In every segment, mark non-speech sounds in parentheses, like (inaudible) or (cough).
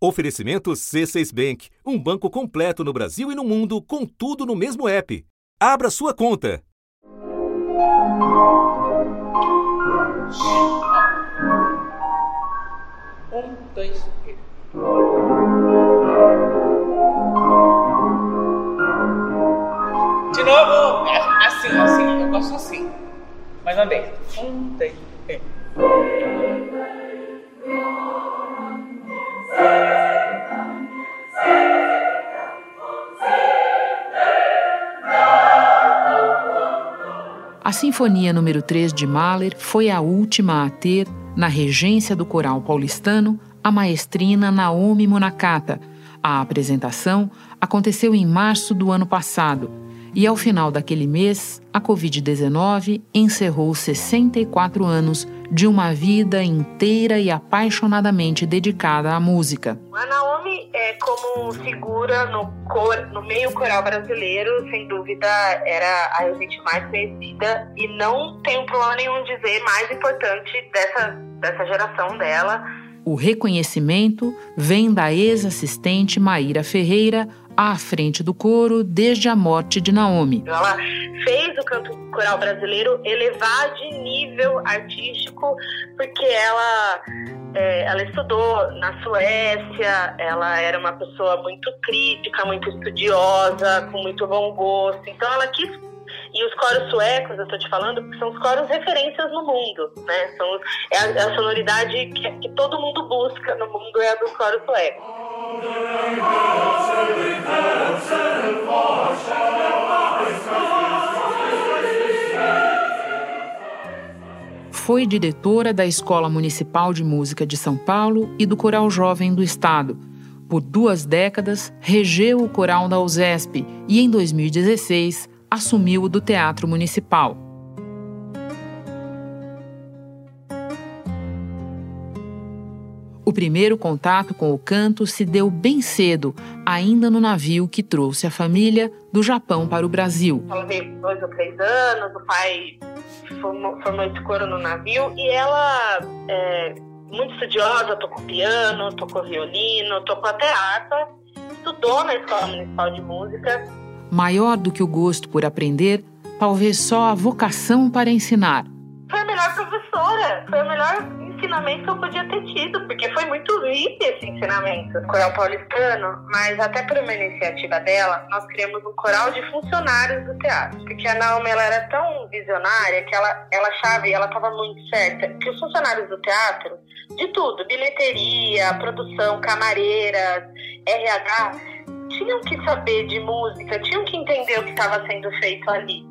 Oferecimento C6 Bank, um banco completo no Brasil e no mundo, com tudo no mesmo app. Abra sua conta. Um, dois, três. De novo, assim, assim, eu gosto assim. Uma vez. Um, dois, três. A Sinfonia número 3 de Mahler foi a última a ter, na regência do coral paulistano, a maestrina Naomi Monacata. A apresentação aconteceu em março do ano passado e, ao final daquele mês, a Covid-19 encerrou 64 anos de uma vida inteira e apaixonadamente dedicada à música. A Naomi, é, como figura no, cor, no meio coral brasileiro, sem dúvida era a gente mais conhecida e não tenho problema nenhum dizer mais importante dessa, dessa geração dela. O reconhecimento vem da ex-assistente Maíra Ferreira, à frente do coro desde a morte de Naomi. Ela fez o canto coral brasileiro elevar de nível artístico, porque ela, é, ela estudou na Suécia, ela era uma pessoa muito crítica, muito estudiosa, com muito bom gosto. Então ela quis e os coros suecos, eu estou te falando, são os coros referências no mundo, né? São, é, a, é a sonoridade que, que, todo mundo busca no mundo é a dos coros suecos. Foi diretora da Escola Municipal de Música de São Paulo e do Coral Jovem do Estado. Por duas décadas, regeu o coral da USESP e, em 2016, assumiu o do Teatro Municipal. O primeiro contato com o canto se deu bem cedo, ainda no navio que trouxe a família do Japão para o Brasil. Ela veio com dois ou três anos, o pai formou, formou esse coro no navio e ela, é, muito estudiosa, tocou piano, tocou violino, tocou até harpa, estudou na Escola Municipal de Música. Maior do que o gosto por aprender, talvez só a vocação para ensinar. Foi a melhor professora, foi o melhor ensinamento que eu podia ter tido, porque foi muito rico esse ensinamento. Coral paulistano, mas até por uma iniciativa dela, nós criamos um coral de funcionários do teatro. Porque a Naomi ela era tão visionária que ela, ela achava, e ela estava muito certa, que os funcionários do teatro, de tudo, bilheteria, produção, camareiras, RH, tinham que saber de música, tinham que entender o que estava sendo feito ali.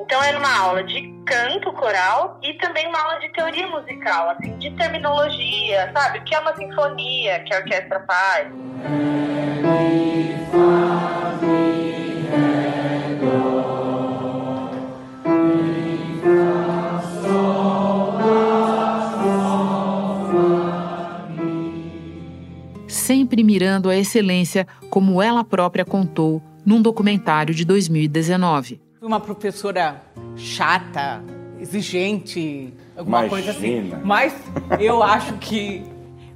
Então era uma aula de canto coral e também uma aula de teoria musical, assim, de terminologia, sabe? O que é uma sinfonia que a orquestra faz. Mirando a excelência, como ela própria contou num documentário de 2019 uma professora chata, exigente, alguma Imagina. coisa assim. Mas eu acho que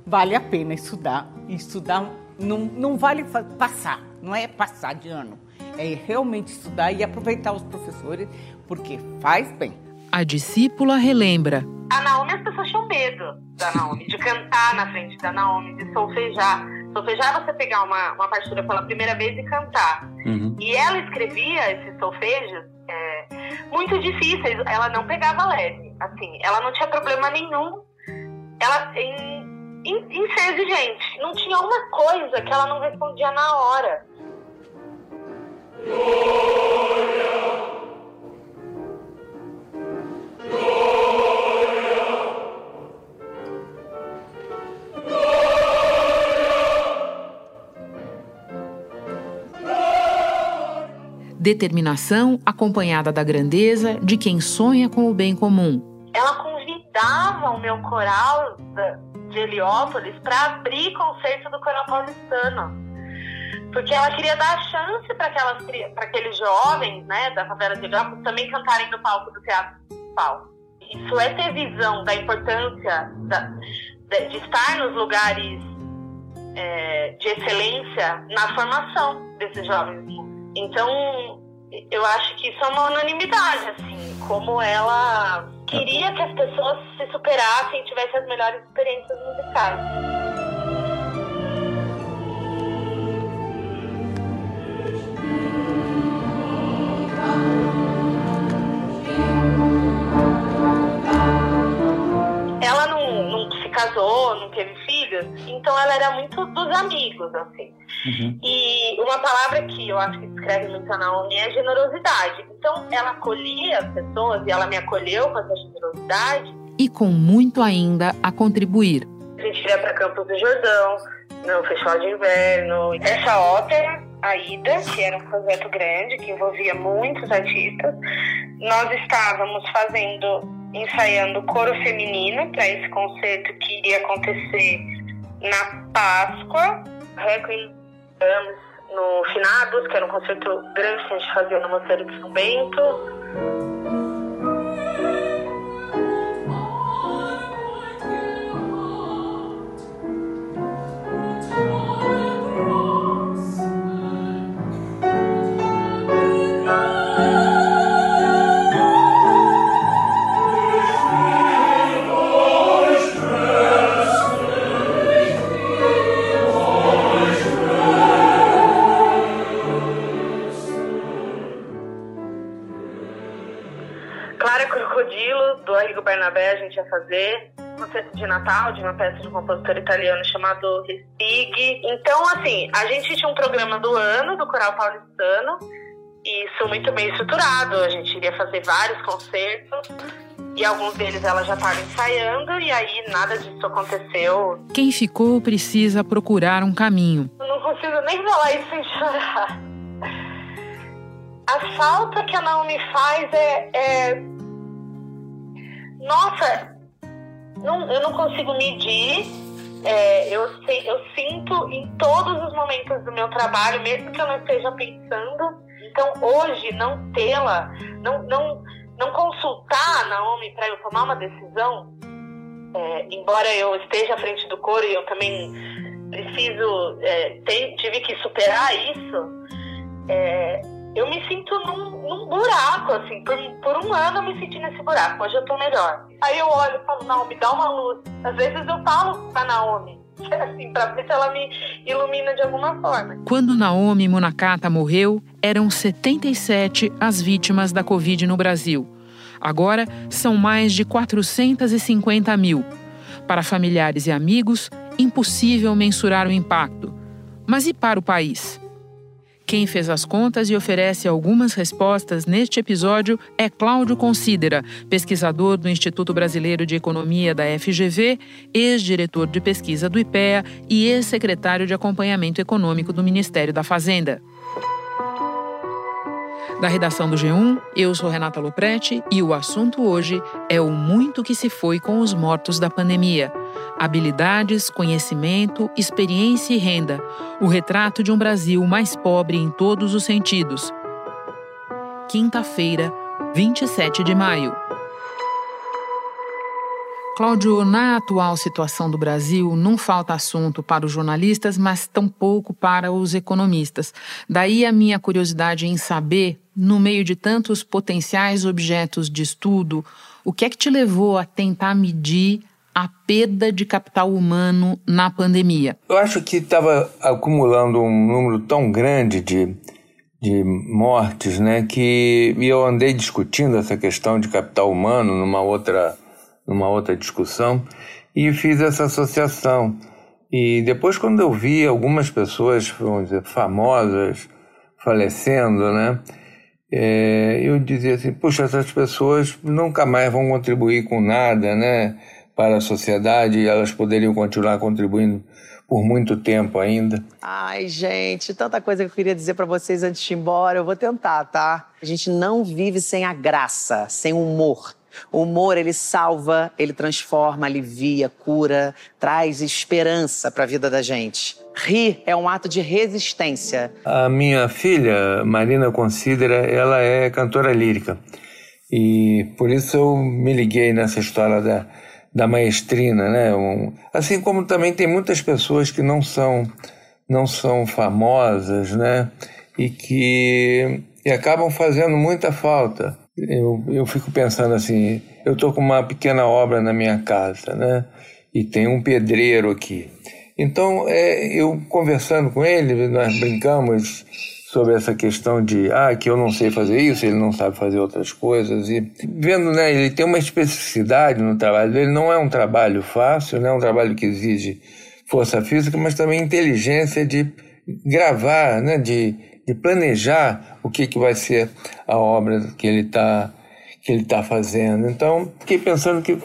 vale a pena estudar. Estudar não, não vale passar, não é passar de ano. É realmente estudar e aproveitar os professores, porque faz bem. A discípula relembra. A Naomi, as pessoas tinham medo da Naomi, de cantar na frente da Naomi, de solfejar. Solfejar é você pegar uma, uma partitura pela primeira vez e cantar. Uhum. E ela escrevia esses solfejos é, muito difíceis, ela não pegava leve. Assim, ela não tinha problema nenhum ela, em, em, em ser exigente. Não tinha uma coisa que ela não respondia na hora. Determinação acompanhada da grandeza de quem sonha com o bem comum. Ela convidava o meu coral de Heliópolis para abrir concerto do coral paulistano. Porque ela queria dar chance para aqueles jovens né, da favela de Heliópolis também cantarem no palco do Teatro Municipal. Isso é ter visão da importância da, de estar nos lugares é, de excelência na formação desses jovens. Então, eu acho que isso é uma unanimidade, assim, como ela queria que as pessoas se superassem e tivessem as melhores experiências musicais. casou, não teve filhos, então ela era muito dos amigos, assim. Uhum. E uma palavra que eu acho que descreve muito a Naomi é generosidade. Então ela acolhia as pessoas e ela me acolheu com essa generosidade. E com muito ainda a contribuir. A gente ia para Campos do Jordão, no Festival de Inverno. Essa ópera, a Ida, que era um projeto grande, que envolvia muitos artistas, nós estávamos fazendo ensaiando coro feminino para esse concerto que iria acontecer na Páscoa. Requiem no Finados, que era um concerto grande que a gente fazia no Mosteiro de São Bento. Ia fazer uma festa de Natal de uma peça de um compositor italiano chamado Respig. Então, assim, a gente tinha um programa do ano do Coral Paulistano e isso muito bem estruturado. A gente iria fazer vários concertos e alguns deles ela já estava ensaiando e aí nada disso aconteceu. Quem ficou precisa procurar um caminho. Eu não consigo nem falar isso sem chorar. A falta que a Naomi faz é, é nossa, não, eu não consigo medir. É, eu, eu sinto em todos os momentos do meu trabalho, mesmo que eu não esteja pensando. Então, hoje, não tê-la, não, não, não consultar a Naomi para eu tomar uma decisão, é, embora eu esteja à frente do coro e eu também preciso, é, tive que superar isso, é, eu me sinto num, num buraco, assim. Por, por, um ano eu me senti nesse buraco. Hoje eu tô melhor. Aí eu olho e falo, Naomi, dá uma luz. Às vezes eu falo pra Naomi, (laughs) assim, pra ver se ela me ilumina de alguma forma. Quando Naomi Munakata morreu, eram 77 as vítimas da Covid no Brasil. Agora são mais de 450 mil. Para familiares e amigos, impossível mensurar o impacto. Mas e para o país? Quem fez as contas e oferece algumas respostas neste episódio é Cláudio Considera, pesquisador do Instituto Brasileiro de Economia da FGV, ex-diretor de pesquisa do IPEA e ex-secretário de acompanhamento econômico do Ministério da Fazenda. Da redação do G1, eu sou Renata Loprete e o assunto hoje é o muito que se foi com os mortos da pandemia. Habilidades, conhecimento, experiência e renda. O retrato de um Brasil mais pobre em todos os sentidos. Quinta-feira, 27 de maio. Cláudio, na atual situação do Brasil, não falta assunto para os jornalistas, mas tampouco para os economistas. Daí a minha curiosidade em saber, no meio de tantos potenciais objetos de estudo, o que é que te levou a tentar medir a perda de capital humano na pandemia? Eu acho que estava acumulando um número tão grande de, de mortes, né, que eu andei discutindo essa questão de capital humano numa outra numa outra discussão e fiz essa associação. E depois, quando eu vi algumas pessoas, vamos dizer, famosas falecendo, né? É, eu dizia assim, puxa, essas pessoas nunca mais vão contribuir com nada, né? Para a sociedade, e elas poderiam continuar contribuindo por muito tempo ainda. Ai, gente, tanta coisa que eu queria dizer para vocês antes de ir embora. Eu vou tentar, tá? A gente não vive sem a graça, sem o humor. O humor, ele salva, ele transforma, alivia, cura, traz esperança para a vida da gente. Rir é um ato de resistência. A minha filha, Marina Considera, ela é cantora lírica. E por isso eu me liguei nessa história da, da maestrina, né? Um, assim como também tem muitas pessoas que não são não são famosas, né? E que e acabam fazendo muita falta. Eu, eu fico pensando assim, eu estou com uma pequena obra na minha casa, né? E tem um pedreiro aqui. Então, é, eu conversando com ele, nós brincamos sobre essa questão de ah, que eu não sei fazer isso, ele não sabe fazer outras coisas. E vendo, né, ele tem uma especificidade no trabalho dele, não é um trabalho fácil, não é um trabalho que exige força física, mas também inteligência de gravar, né, de, de planejar o que, que vai ser a obra que ele está que ele tá fazendo. Então, fiquei pensando que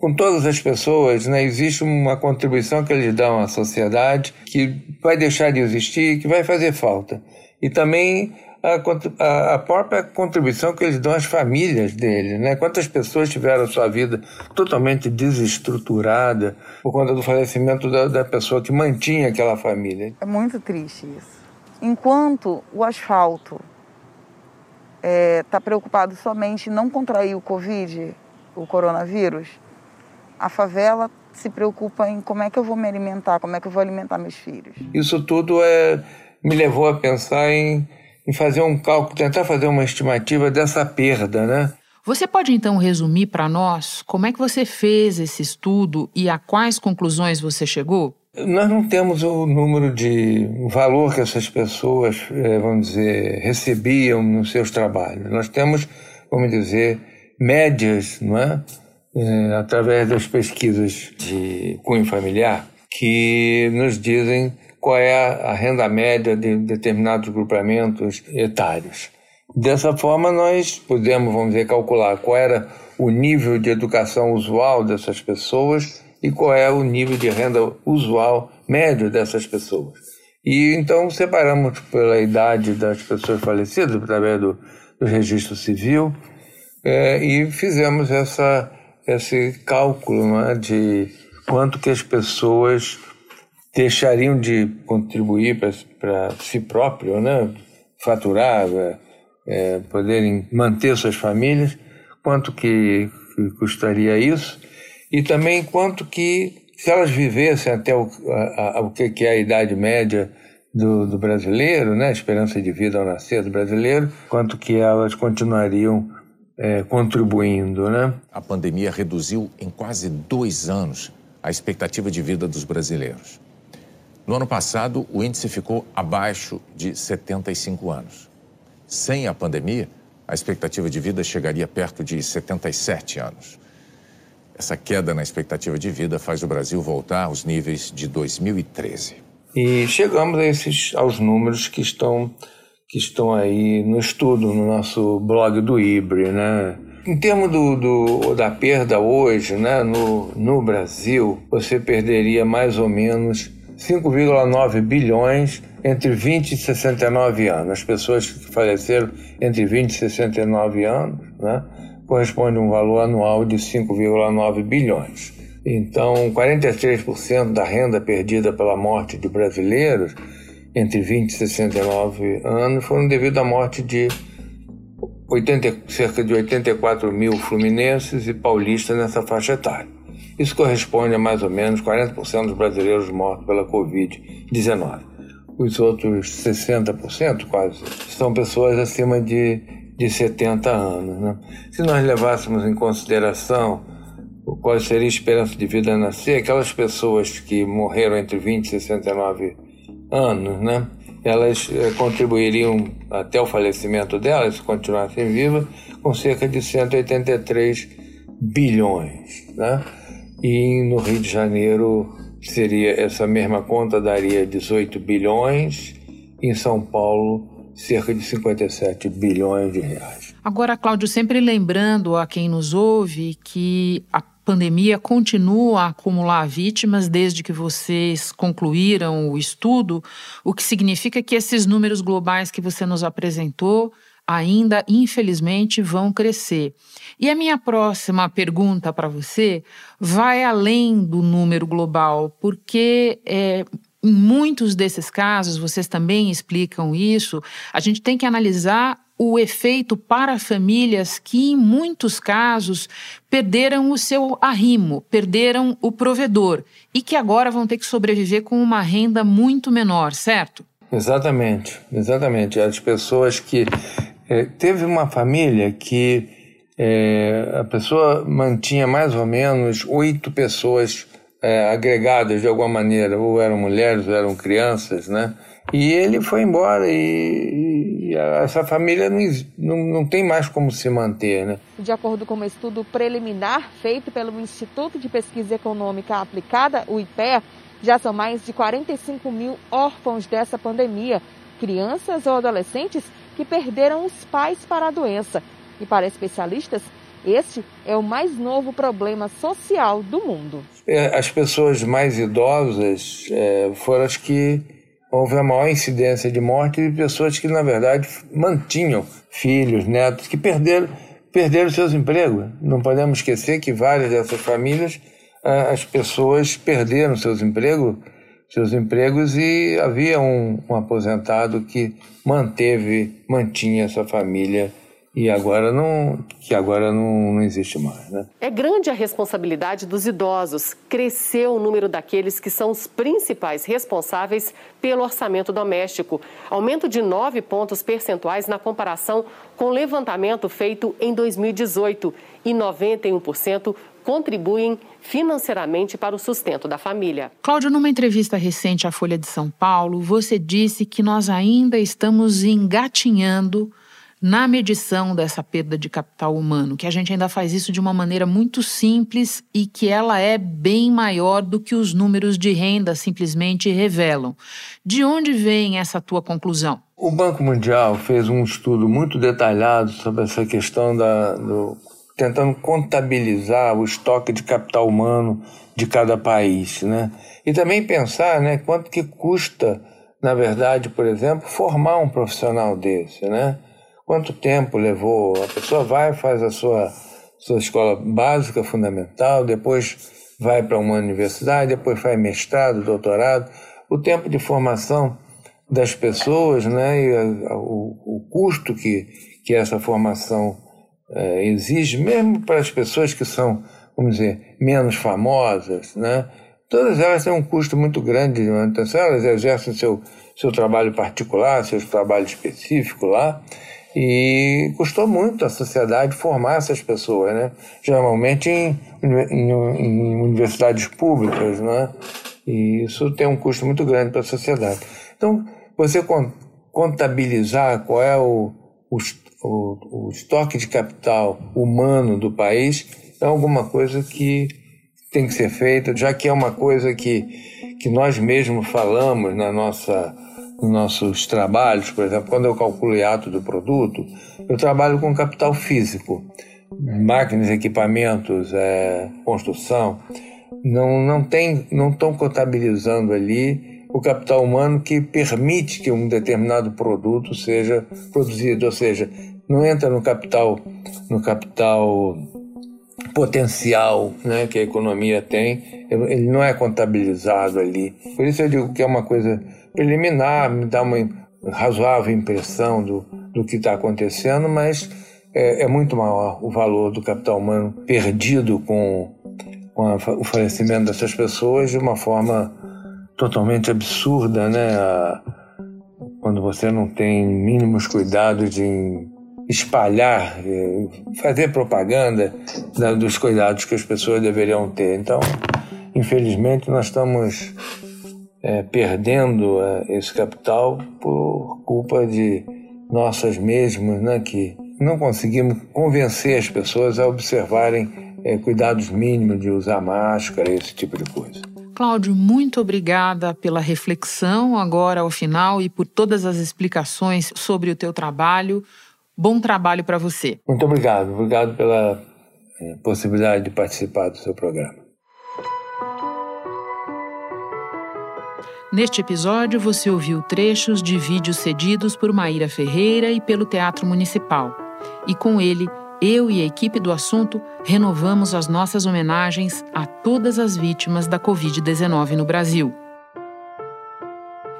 com todas as pessoas, né, existe uma contribuição que eles dão à sociedade que vai deixar de existir, que vai fazer falta. E também a, a, própria contribuição que eles dão às famílias deles, né? Quantas pessoas tiveram a sua vida totalmente desestruturada por conta do falecimento da, da pessoa que mantinha aquela família. É muito triste isso. Enquanto o asfalto está é, tá preocupado somente em não contrair o Covid, o coronavírus, a favela se preocupa em como é que eu vou me alimentar, como é que eu vou alimentar meus filhos. Isso tudo é, me levou a pensar em, em fazer um cálculo, tentar fazer uma estimativa dessa perda, né? Você pode então resumir para nós como é que você fez esse estudo e a quais conclusões você chegou? Nós não temos o número de o valor que essas pessoas, eh, vamos dizer, recebiam nos seus trabalhos. Nós temos, vamos dizer, médias, não é? é, através das pesquisas de cunho familiar, que nos dizem qual é a, renda média de determinados grupamentos etários. Dessa forma, nós podemos, vamos dizer, calcular qual era o nível de educação usual dessas pessoas e qual é o nível de renda usual médio dessas pessoas. E então separamos pela idade das pessoas falecidas, através do, do registro civil, é, e fizemos essa esse cálculo né, de quanto que as pessoas deixariam de contribuir para si próprio, né, faturar, é, é, poderem manter suas famílias, quanto que, que, custaria isso e também quanto que se elas vivessem até o, a, a, o que é a idade média do, do brasileiro, né, a esperança de vida ao nascer do brasileiro, quanto que elas continuariam é, contribuindo. Né? A pandemia reduziu em quase dois anos a expectativa de vida dos brasileiros. No ano passado, o índice ficou abaixo de 75 anos. Sem a pandemia, a expectativa de vida chegaria perto de 77 anos. Essa queda na expectativa de vida faz o Brasil voltar aos níveis de 2013. E chegamos a esses, aos números que estão que estão aí no estudo no nosso blog do IBRE, né? Em termos do, do, da perda hoje, né, no, no Brasil, você perderia mais ou menos 5,9 bilhões entre 20 e 69 anos. As pessoas que faleceram entre 20 e 69 anos, né, corresponde a um valor anual de 5,9 bilhões. Então, 43% da renda perdida pela morte de brasileiros entre 20 e 69 anos foram devido à morte de 80, cerca de 84 mil fluminenses e paulistas nessa faixa etária. Isso corresponde a mais ou menos 40% dos brasileiros mortos pela Covid-19. Os outros 60%, quase, são pessoas acima de, de 70 anos. Né? Se nós levássemos em consideração qual seria a esperança de vida a nascer, aquelas pessoas que morreram entre 20 e 69 anos, né? Elas eh, contribuiriam até o falecimento delas, se continuassem vivas, com cerca de 183 bilhões, né? E no Rio de Janeiro seria essa mesma conta daria 18 bilhões, em São Paulo cerca de 57 bilhões de reais. Agora, Cláudio, sempre lembrando a quem nos ouve que a pandemia continua a acumular vítimas desde que vocês concluíram o estudo, o que significa que esses números globais que você nos apresentou ainda, infelizmente, vão crescer. E a minha próxima pergunta para você vai além do número global, porque é, em muitos desses casos, vocês também explicam isso, a gente tem que analisar o efeito para famílias que, em muitos casos, perderam o seu arrimo, perderam o provedor e que agora vão ter que sobreviver com uma renda muito menor, certo? Exatamente, exatamente. As pessoas que. É, teve uma família que é, a pessoa mantinha mais ou menos oito pessoas é, agregadas de alguma maneira, ou eram mulheres ou eram crianças, né? E ele foi embora e, e essa família não, não, não tem mais como se manter, né? De acordo com um estudo preliminar feito pelo Instituto de Pesquisa Econômica Aplicada, o IPEA, já são mais de 45 mil órfãos dessa pandemia, crianças ou adolescentes que perderam os pais para a doença. E para especialistas, este é o mais novo problema social do mundo. É, as pessoas mais idosas é, foram as que houve a maior incidência de morte de pessoas que, na verdade, mantinham filhos, netos, que perderam, perderam seus empregos. Não podemos esquecer que várias dessas famílias, as pessoas perderam seus empregos, seus empregos e havia um, um aposentado que manteve, mantinha essa família e agora não que agora não, não existe mais. Né? É grande a responsabilidade dos idosos. Cresceu o número daqueles que são os principais responsáveis pelo orçamento doméstico. Aumento de 9 pontos percentuais na comparação com o levantamento feito em 2018. E 91% contribuem financeiramente para o sustento da família. Cláudio, numa entrevista recente à Folha de São Paulo, você disse que nós ainda estamos engatinhando na medição dessa perda de capital humano, que a gente ainda faz isso de uma maneira muito simples e que ela é bem maior do que os números de renda simplesmente revelam. De onde vem essa tua conclusão? O Banco Mundial fez um estudo muito detalhado sobre essa questão da, do, tentando contabilizar o estoque de capital humano de cada país, né? E também pensar, né, quanto que custa, na verdade, por exemplo, formar um profissional desse, né? Quanto tempo levou? A pessoa vai, faz a sua, sua escola básica, fundamental, depois vai para uma universidade, depois faz mestrado, doutorado. O tempo de formação das pessoas né, e a, o, o, custo que, que essa formação é, exige, mesmo para as pessoas que são, vamos dizer, menos famosas, né, todas elas têm um custo muito grande de manutenção, elas exercem seu, seu trabalho particular, seu trabalho específico lá, e custou muito à sociedade formar essas pessoas, né? Geralmente em, em, em universidades públicas, né? E isso tem um custo muito grande para a sociedade. Então, você contabilizar qual é o, o, o, o estoque de capital humano do país é alguma coisa que tem que ser feita, já que é uma coisa que, que nós mesmos falamos na nossa nos nossos trabalhos, por exemplo, quando eu calculo o hiato do produto, eu trabalho com capital físico, máquinas, equipamentos, é, construção, não não tem, não estão contabilizando ali o capital humano que permite que um determinado produto seja produzido, ou seja, não entra no capital no capital potencial né, que a economia tem, ele não é contabilizado ali. Por isso eu digo que é uma coisa preliminar, me dá uma razoável impressão do, do que está acontecendo, mas é, é, muito maior o valor do capital humano perdido com, com a, o falecimento dessas pessoas de uma forma totalmente absurda, né? A, quando você não tem mínimos cuidados de espalhar, é, fazer propaganda dos cuidados que as pessoas deveriam ter. Então, infelizmente, nós estamos é, perdendo é, esse capital por culpa de nossas mesmas, né, que não conseguimos convencer as pessoas a observarem é, cuidados mínimos de usar máscara, esse tipo de coisa. Cláudio, muito obrigada pela reflexão agora ao final e por todas as explicações sobre o teu trabalho. Bom trabalho para você. Muito obrigado. Obrigado pela é, possibilidade de participar do seu programa. Neste episódio, você ouviu trechos de vídeos cedidos por Maíra Ferreira e pelo Teatro Municipal. E com ele, eu e a equipe do assunto renovamos as nossas homenagens a todas as vítimas da Covid-19 no Brasil.